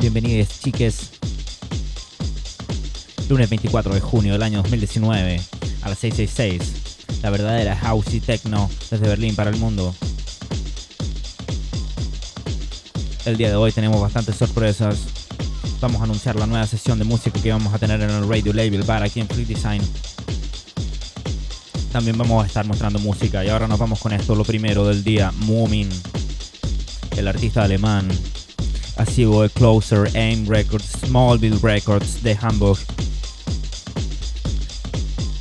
Bienvenidos chiques. Lunes 24 de junio del año 2019 a las 666. La verdadera house y techno desde Berlín para el mundo. El día de hoy tenemos bastantes sorpresas. Vamos a anunciar la nueva sesión de música que vamos a tener en el Radio Label Bar aquí en Free Design. También vamos a estar mostrando música y ahora nos vamos con esto, lo primero del día, Moomin, el artista alemán Así de Closer, AIM Records, Smallville Records de Hamburg.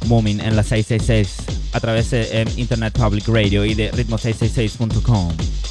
Moomin en la 666 a través de Internet Public Radio y de ritmo666.com.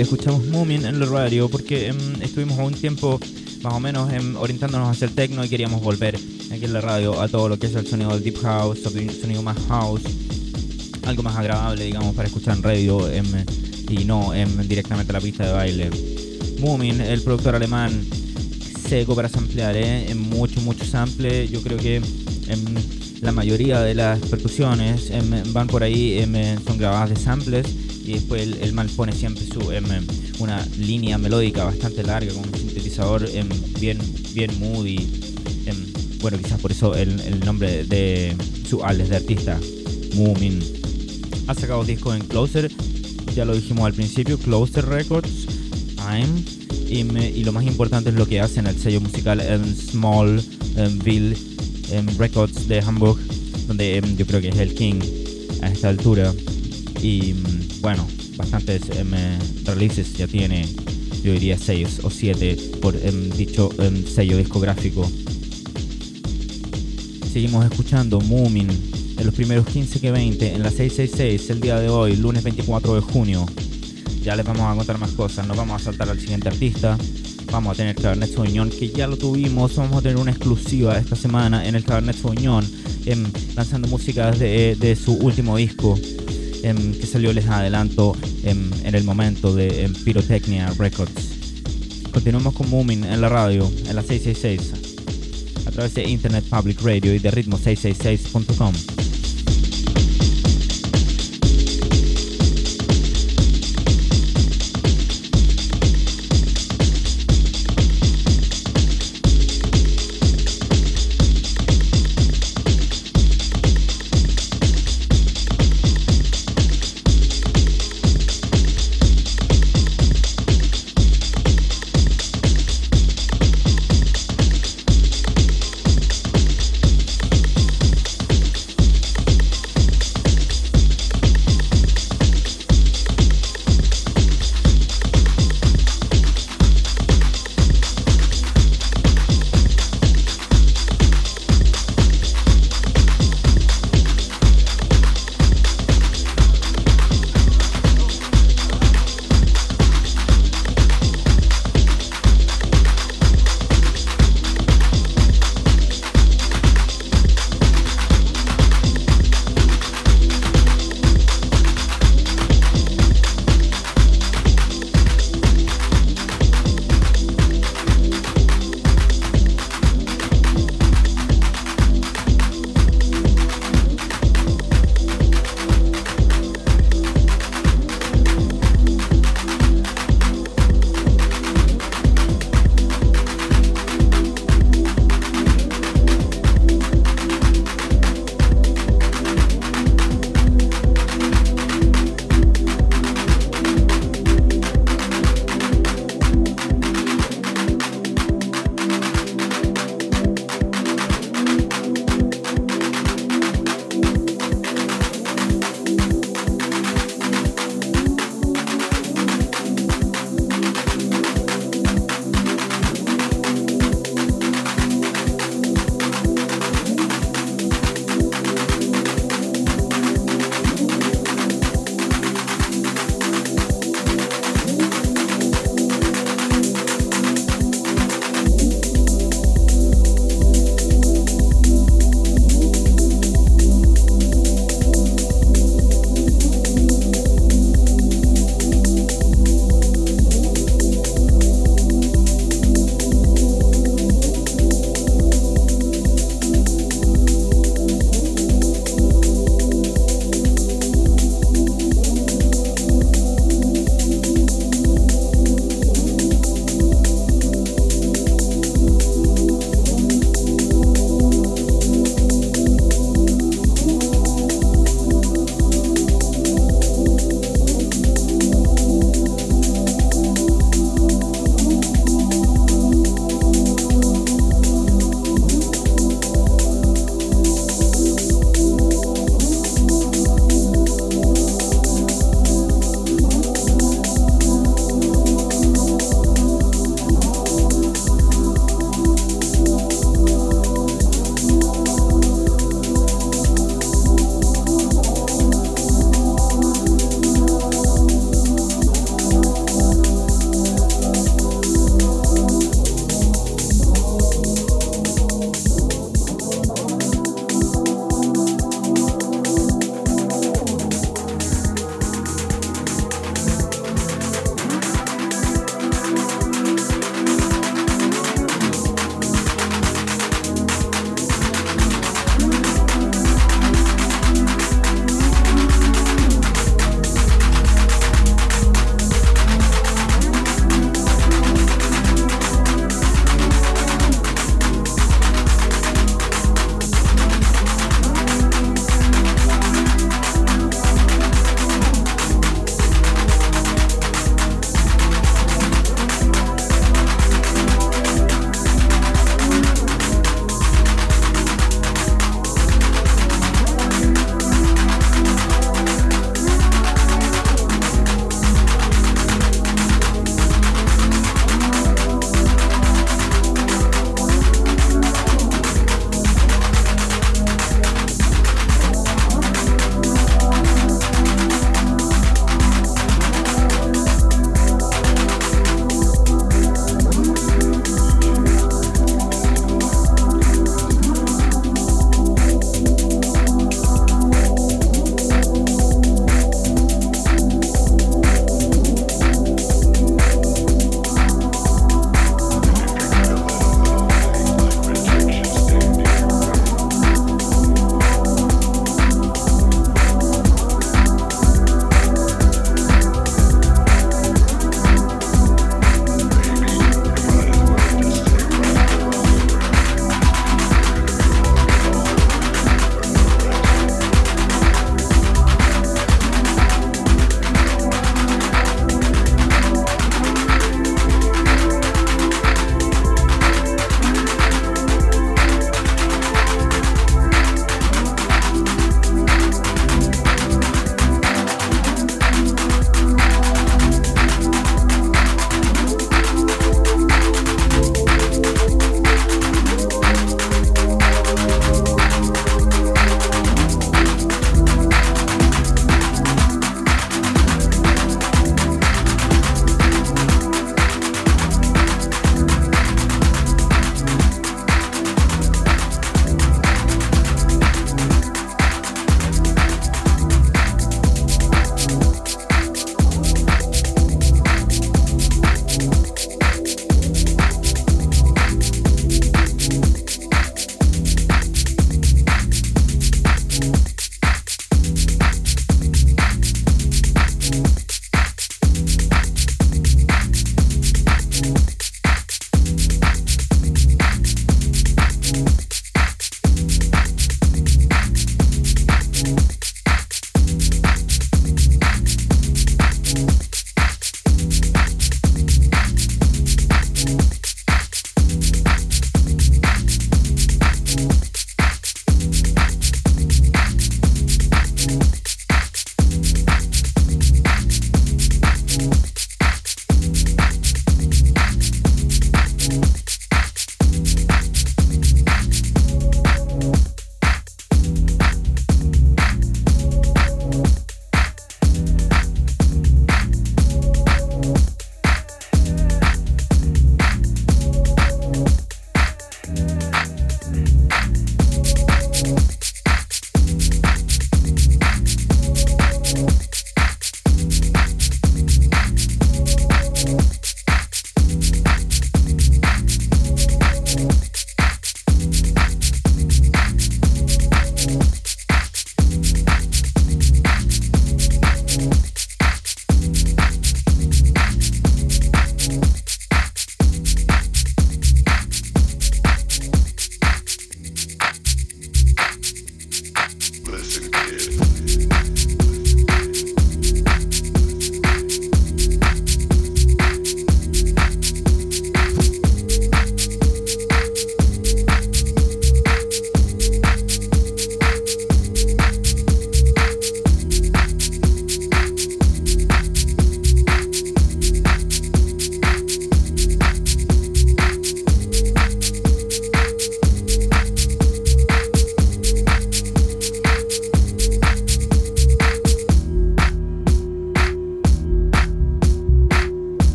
escuchamos Moomin en el radio porque em, estuvimos un tiempo más o menos em, orientándonos hacia el techno y queríamos volver aquí en la radio a todo lo que es el sonido del deep house, sonido más house, algo más agradable, digamos, para escuchar en radio em, y no directamente a la pista de baile. Moomin, el productor alemán, seco para samplear, ¿eh? mucho, mucho sample. Yo creo que la mayoría de las percusiones van por ahí, son grabadas de samples y después el, mal pone siempre su em, una línea melódica bastante larga con un sintetizador em, bien, bien moody. Em, bueno, quizás por eso el, nombre de su alias de artista, Moomin. Ha sacado discos en Closer, ya lo dijimos al principio, Closer Records, I'm, y, lo más importante es lo que hace en el sello musical Smallville Records de Hamburg, donde yo creo que es el king a esta altura. Y bueno, bastantes em, releases ya tiene, yo diría 6 o 7 por em, dicho em, sello discográfico. Seguimos escuchando Moomin en los primeros 15 que 20 en la 666 el día de hoy, lunes 24 de junio. Ya les vamos a contar más cosas, nos vamos a saltar al siguiente artista. Vamos a tener Cabernet Sauvignon, que ya lo tuvimos. Vamos a tener una exclusiva esta semana en el Cabernet Sauvignon, lanzando música de su último disco. Em, que salió les adelanto em, en el momento de em, Pyrotechnia Records. Continuamos con Moomin en la radio, en la 666, a través de Internet Public Radio y de ritmo666.com.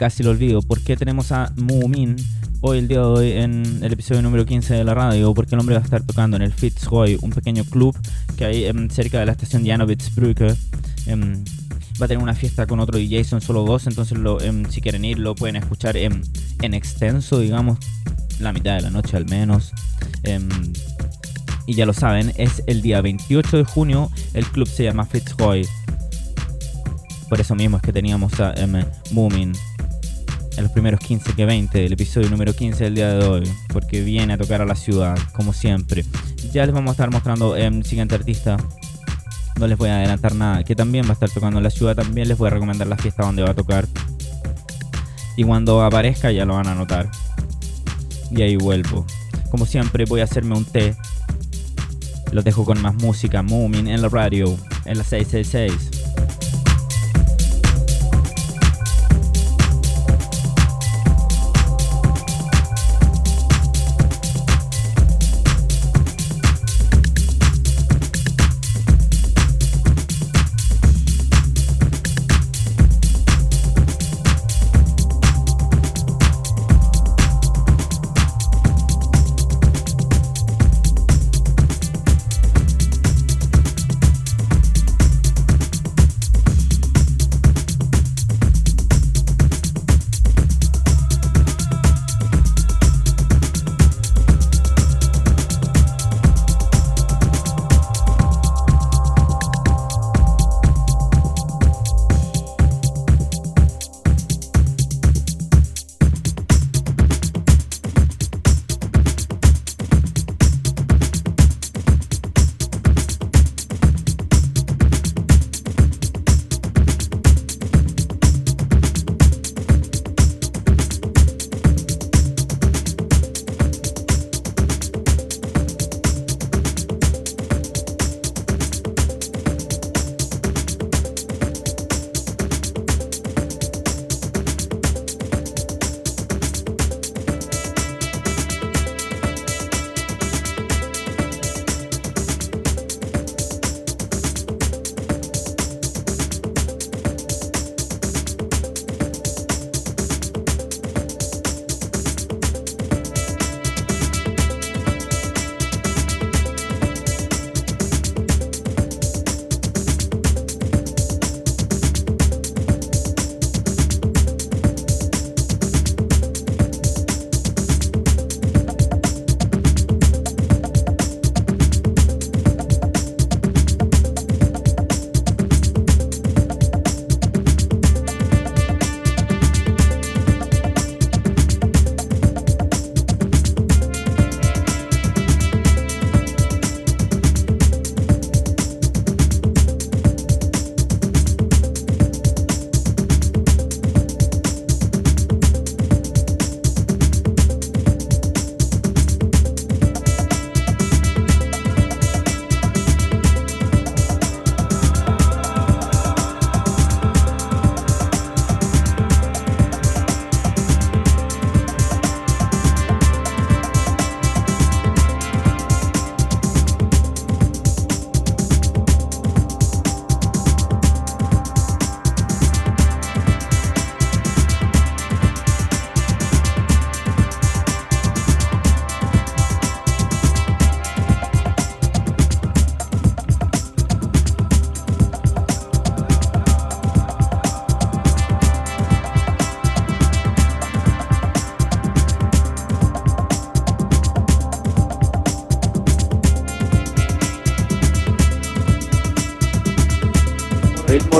casi lo olvido. ¿Por qué tenemos a Moomin hoy, el día de hoy, en el episodio número 15 de la radio? Porque el hombre va a estar tocando en el Fitzroy, un pequeño club que hay em, cerca de la estación Janowitzbrücke. Em, va a tener una fiesta con otro DJ, son solo dos, entonces em, si quieren ir lo pueden escuchar en extenso, digamos, la mitad de la noche al menos. y ya lo saben, es el día 28 de junio, el club se llama Fitzroy. Por eso mismo es que teníamos a M. Moomin en los primeros 15 que 20 del episodio número 15 del día de hoy, porque viene a tocar a la ciudad, como siempre. Ya les vamos a estar mostrando el siguiente artista. No les voy a adelantar nada, que también va a estar tocando en la ciudad. También les voy a recomendar la fiesta donde va a tocar. Y cuando aparezca ya lo van a notar. Y ahí vuelvo. Como siempre voy a hacerme un té. Los dejo con más música. Moomin en la radio. En la 666.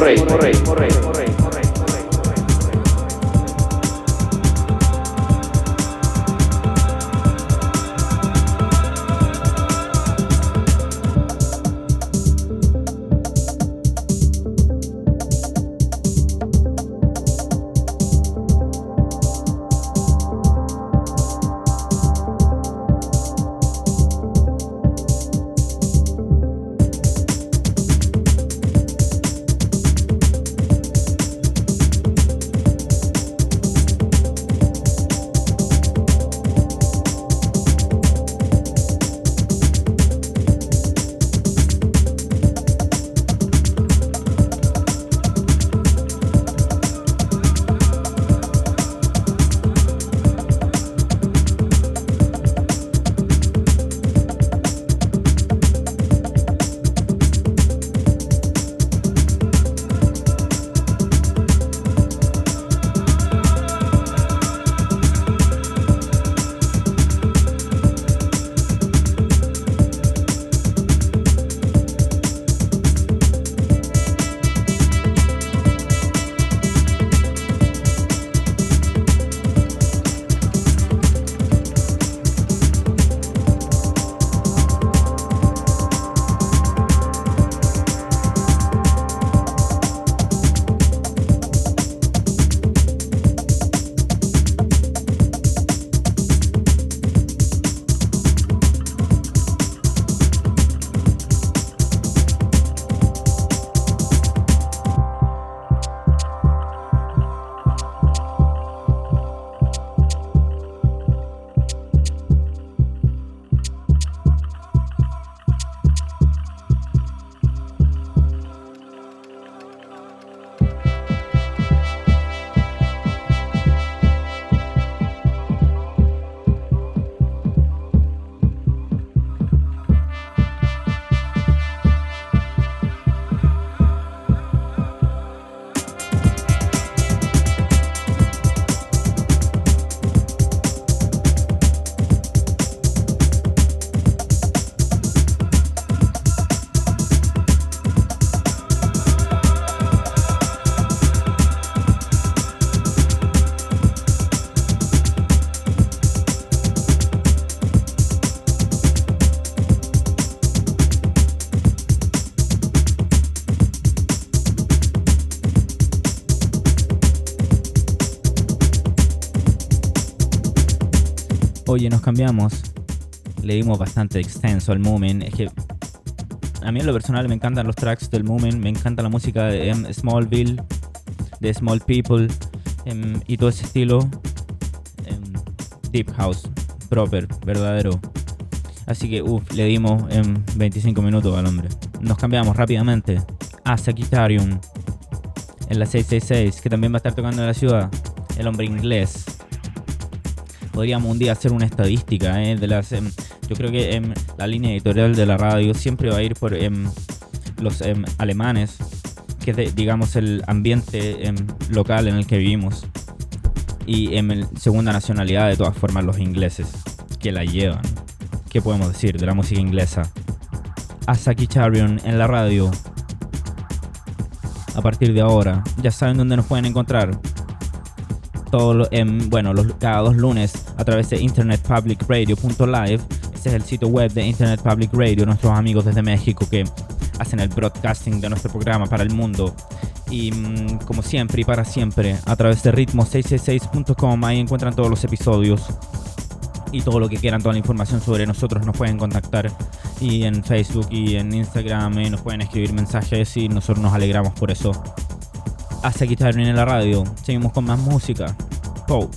Morrey. Morrey. Morrey. Oye, nos cambiamos. Le dimos bastante extenso al Moomin. Es que a mí en lo personal me encantan los tracks del Moomin. Me encanta la música de em, Smallville, de Small People em, y todo ese estilo. Em, deep House, proper, verdadero. Así que, uff, le dimos en 25 minutos al hombre. Nos cambiamos rápidamente a Sagittarium en la 666, que también va a estar tocando en la ciudad. El hombre inglés. Podríamos un día hacer una estadística ¿eh? de las. Em, yo creo que en la línea editorial de la radio siempre va a ir por em, los em, alemanes, que es digamos el ambiente local en el que vivimos. Y en segunda nacionalidad, de todas formas, los ingleses, que la llevan. ¿Qué podemos decir de la música inglesa? A Saki Charion en la radio a partir de ahora. Ya saben dónde nos pueden encontrar. Todo en, bueno, los, cada dos lunes a través de internetpublicradio.live. Este es el sitio web de Internet Public Radio, nuestros amigos desde México que hacen el broadcasting de nuestro programa para el mundo. Y mm, como siempre y para siempre, a través de ritmo666.com, ahí encuentran todos los episodios y todo lo que quieran, toda la información sobre nosotros nos pueden contactar y en Facebook y en Instagram y nos pueden escribir mensajes y nosotros nos alegramos por eso. Hasta aquí en la radio. Seguimos con más música. Pou.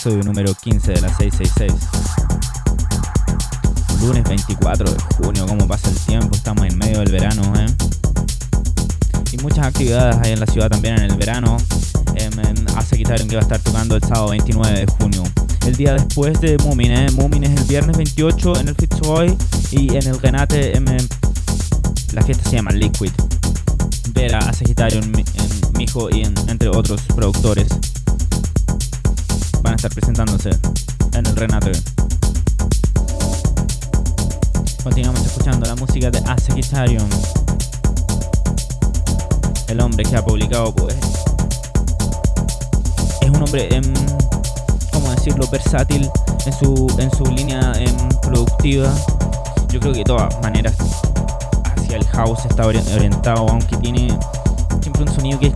Episodio número 15 de la 666. Lunes 24 de junio, cómo pasa el tiempo, estamos en medio del verano, ¿eh? y muchas actividades hay en la ciudad también en el verano. Em, hace que va a estar tocando el sábado 29 de junio. El día después de Moomin, ¿eh? Moomin es el viernes 28 en el Fitzroy y en el Renate em, la fiesta se llama Liquid. Vera a Sagitario en, Mijo y entre otros productores estar presentándose en el Renate. Continuamos escuchando la música de A El hombre que ha publicado pues es un hombre, en, ¿cómo decirlo?, versátil en su, en su línea productiva. Yo creo que de todas maneras hacia el house está orientado, aunque tiene siempre un sonido que el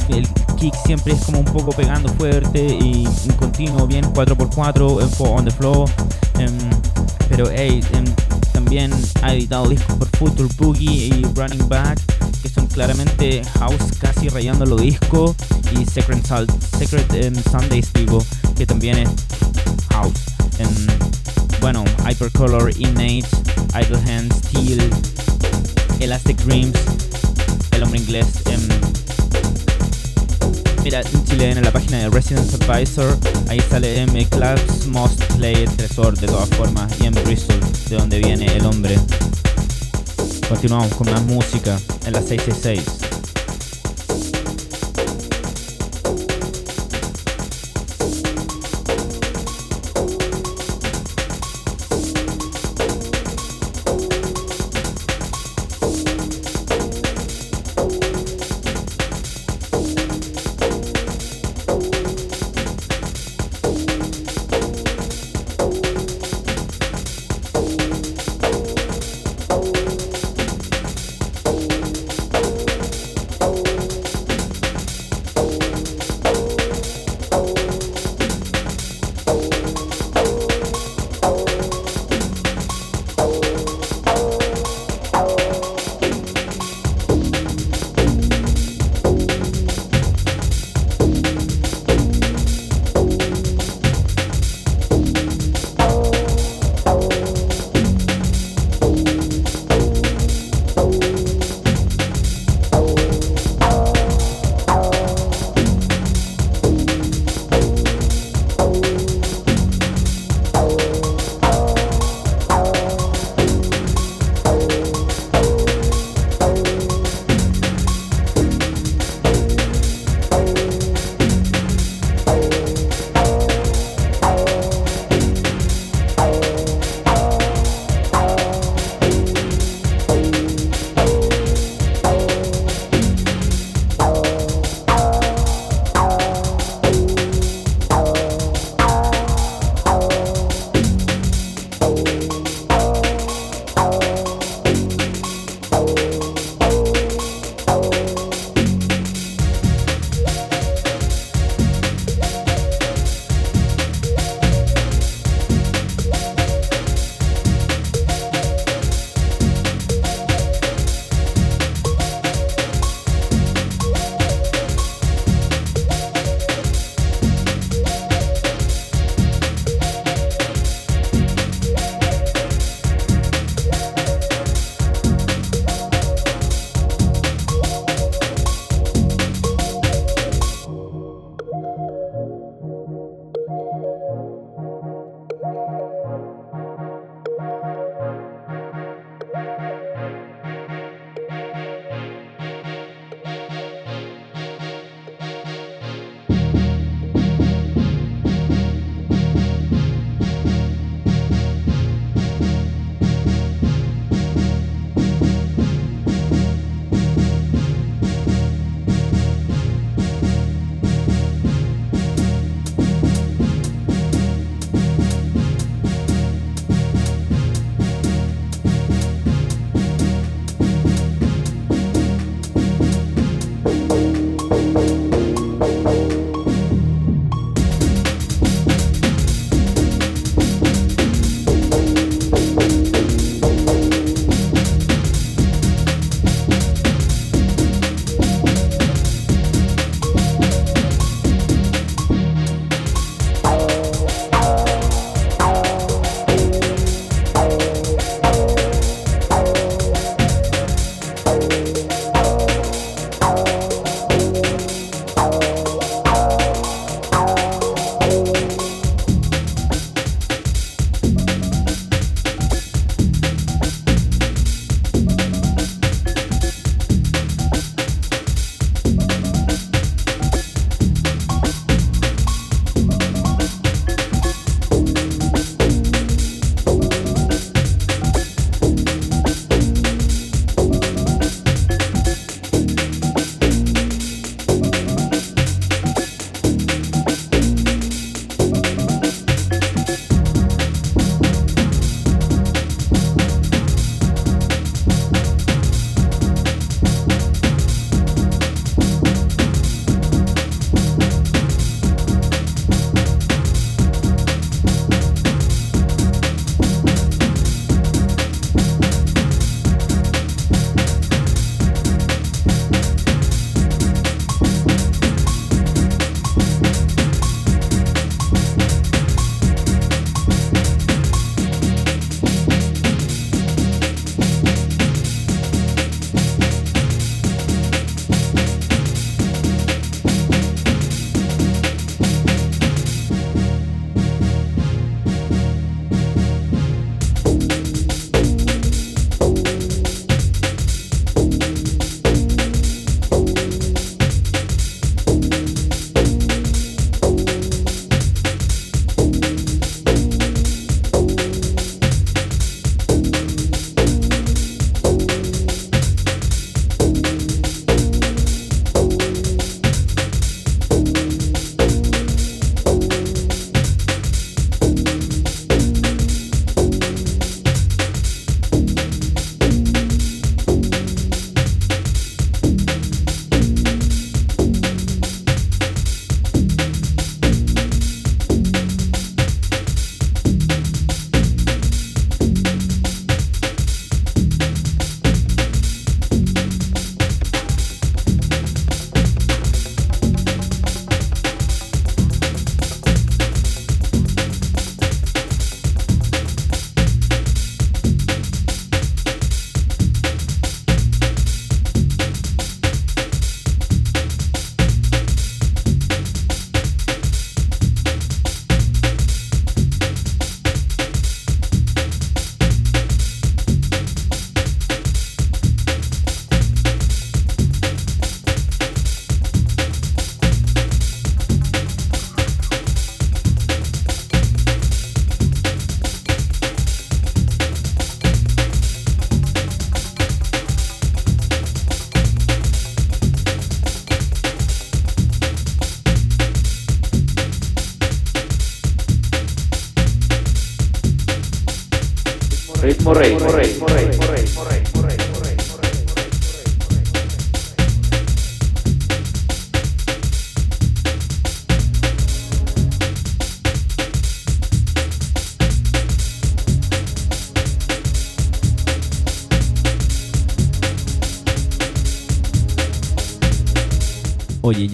siempre es como un poco pegando fuerte y un continuo bien 4x4 on the floor. Em, pero hey, em, también ha editado discos por Future Boogie y Running Back que son claramente house casi rayando lo disco y Secret, Secret um, Sundays digo que también es house en, bueno Hypercolor Innate Idle Hands Steel Elastic Dreams el hombre inglés em, Mira, en Chile en la página de Residence Advisor, ahí sale M. Clark's Most Played Tresor de todas formas y en Bristol, de donde viene el hombre. Continuamos con más música en la 666.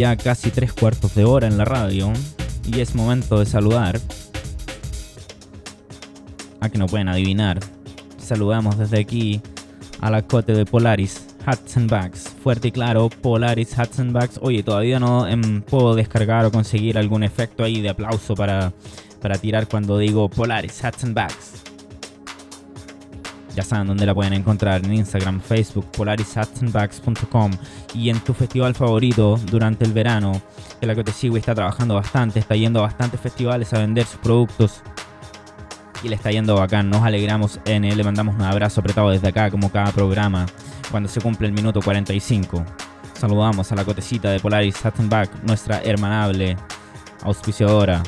Ya casi tres cuartos de hora en la radio y es momento de saludar a que no pueden adivinar. Saludamos desde aquí a la cote de Polaris Hudson Bags. Fuerte y claro, Polaris Hudson Bags. Oye, todavía no em, puedo descargar o conseguir algún efecto ahí de aplauso para, para tirar cuando digo Polaris Hudson Bags. Ya saben dónde la pueden encontrar en Instagram, Facebook, polarishatsenbags.com y en tu festival favorito durante el verano. Que la está trabajando bastante, está yendo a bastantes festivales a vender sus productos y le está yendo bacán. Nos alegramos en él, le mandamos un abrazo apretado desde acá, como cada programa, cuando se cumple el minuto 45. Saludamos a la cotecita de Polaris Hattenback, nuestra hermanable auspiciadora.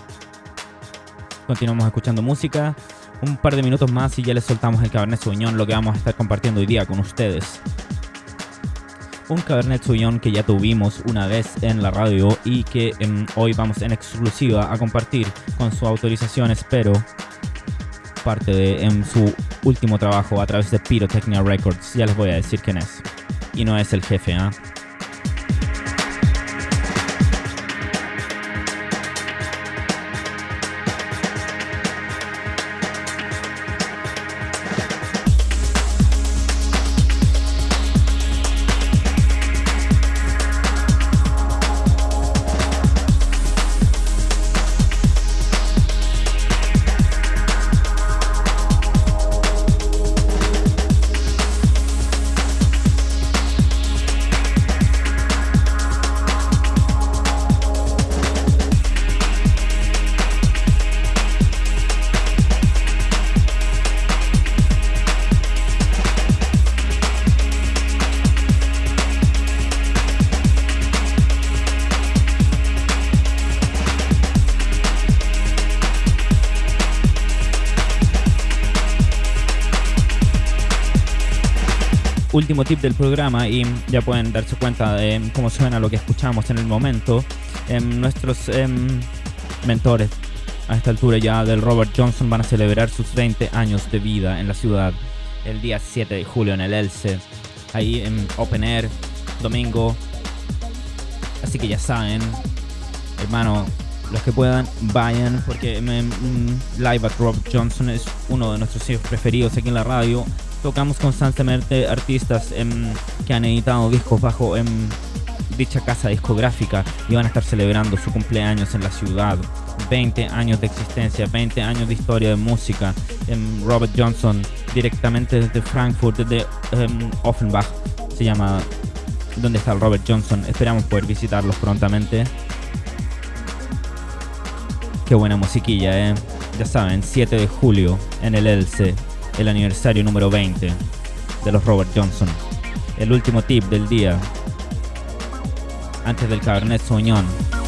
Continuamos escuchando música un par de minutos más y ya les soltamos el Cabernet Sauvignon, lo que vamos a estar compartiendo hoy día con ustedes. Un Cabernet Sauvignon que ya tuvimos una vez en la radio y que em, hoy vamos en exclusiva a compartir con su autorización, espero, parte de en su último trabajo a través de Pyrotechnia Records. Ya les voy a decir quién es. Y no es el jefe, ¿ah? Último tip del programa y ya pueden darse cuenta de cómo suena lo que escuchamos en el momento. Em, nuestros em, mentores a esta altura ya del Robert Johnson van a celebrar sus 20 años de vida en la ciudad el día 7 de julio en el Else, ahí en Open Air, domingo. Así que ya saben, hermano, los que puedan vayan porque em, Live at Robert Johnson es uno de nuestros hijos preferidos aquí en la radio tocamos constantemente artistas em, que han editado discos bajo em, dicha casa discográfica y van a estar celebrando su cumpleaños en la ciudad. 20 años de existencia, 20 años de historia de música. Em, Robert Johnson, directamente desde Frankfurt, desde Offenbach, se llama ¿Dónde está el Robert Johnson? Esperamos poder visitarlos prontamente. Qué buena musiquilla, ¿eh? Ya saben, 7 de julio en el Else, el aniversario número 20 de los Robert Johnson. El último tip del día, antes del Cabernet Sauvignon.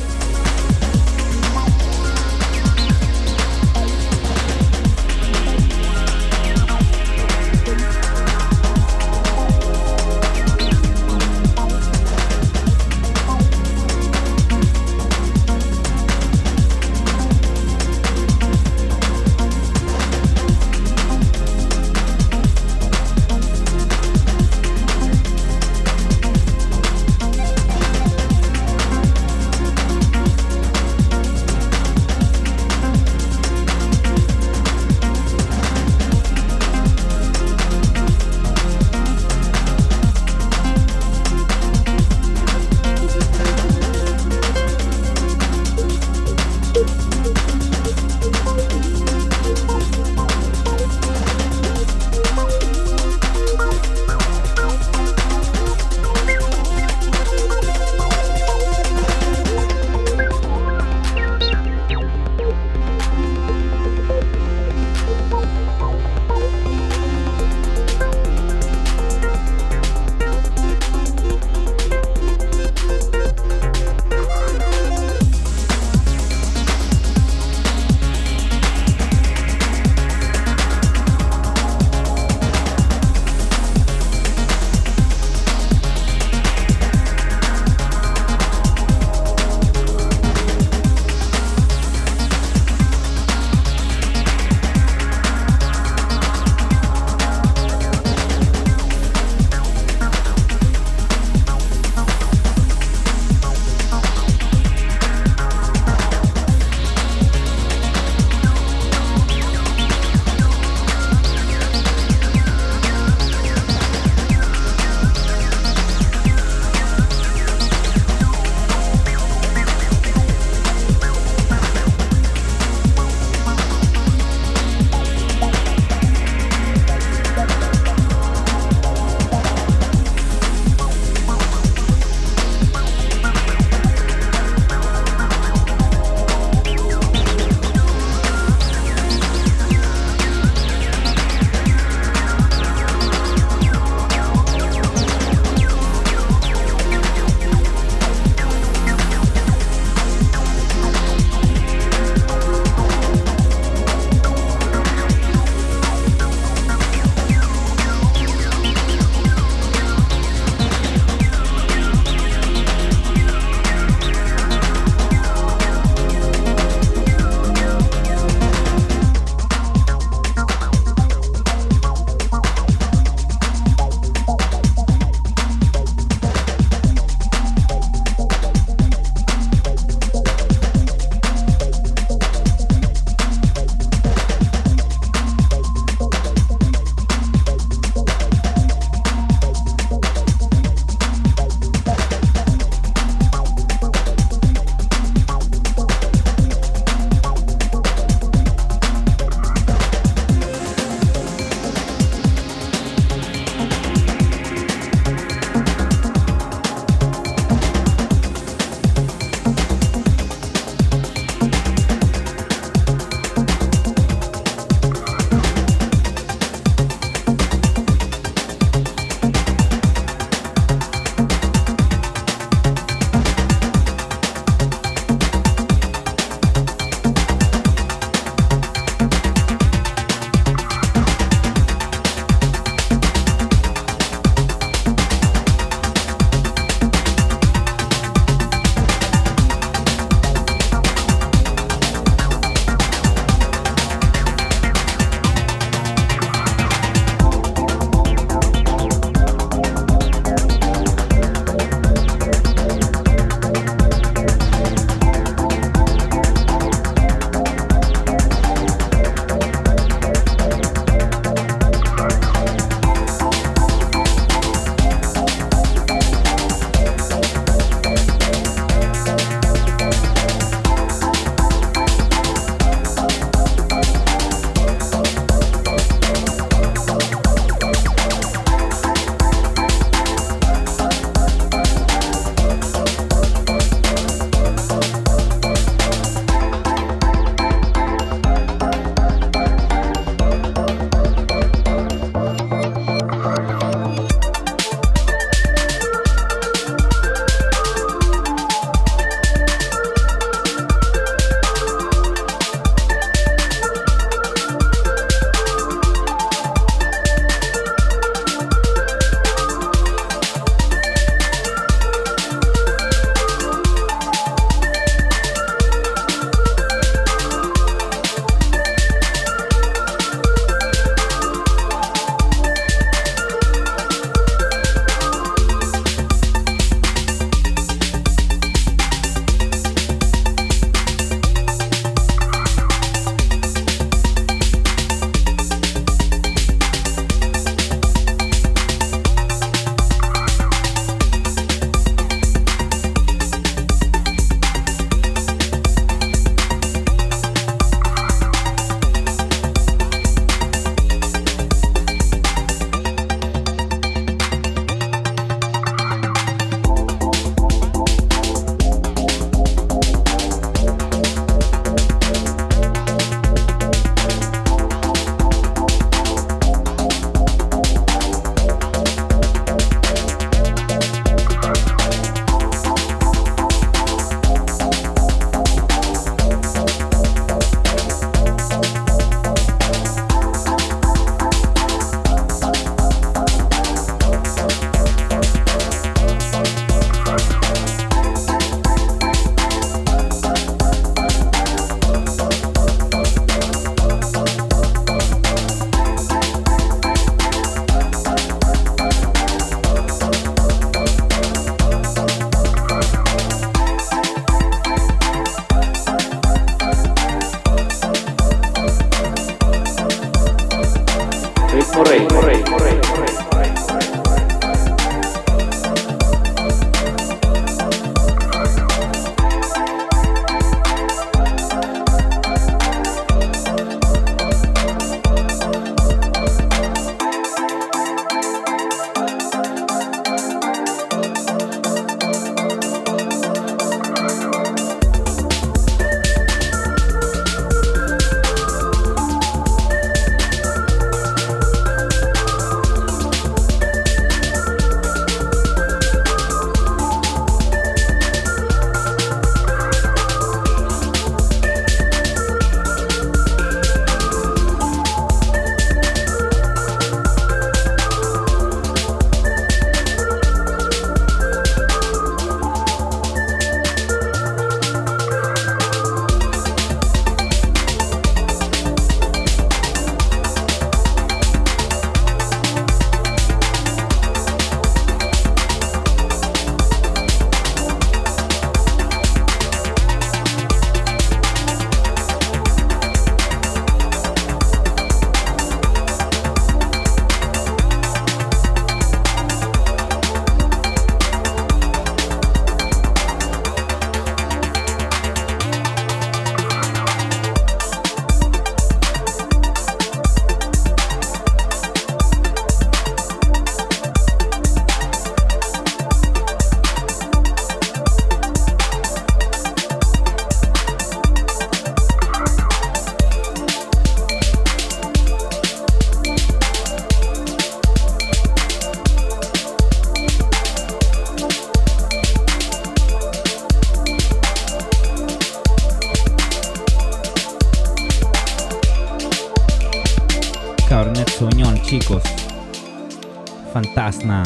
Fantasma.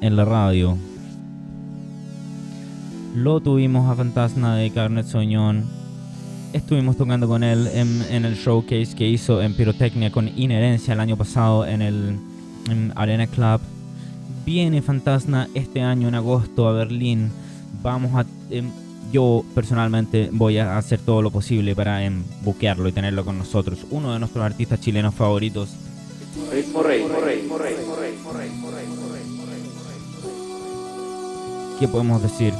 En la radio. Lo tuvimos a Fantasma de Carnet Soñón. Estuvimos tocando con él en, el showcase que hizo en Pirotecnia con Inherencia el año pasado en el Arena Club. Viene Fantasma este año en agosto a Berlín. Vamos a. Em, yo personalmente voy a hacer todo lo posible para em, buquearlo y tenerlo con nosotros. Uno de nuestros artistas chilenos favoritos. ¿Qué podemos decir?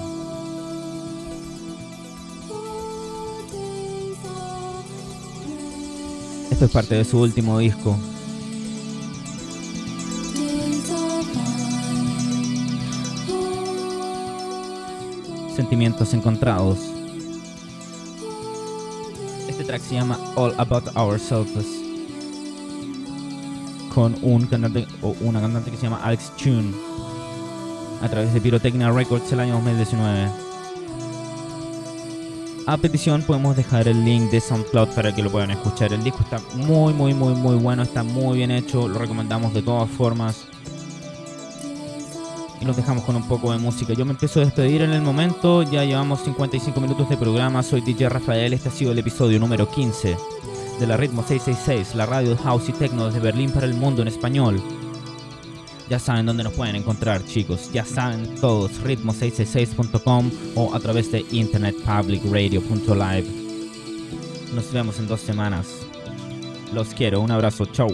Esto es parte de su último disco. Sentimientos encontrados. Este track se llama All About Ourselves con un cantante o una cantante que se llama Alex Tune a través de Pyrotechnia Records el año 2019 a petición podemos dejar el link de SoundCloud para que lo puedan escuchar. El disco está muy, muy, muy, muy bueno, está muy bien hecho, lo recomendamos de todas formas. Y los dejamos con un poco de música. Yo me empiezo a despedir en el momento, ya llevamos 55 minutos de programa, soy DJ Rafael, este ha sido el episodio número 15 de la Ritmo 666, la radio de House y Techno desde Berlín para el mundo en español. Ya saben dónde nos pueden encontrar, chicos. Ya saben todos, ritmo666.com o a través de internetpublicradio.live. Nos vemos en dos semanas. Los quiero, un abrazo, chau.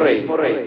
Rey.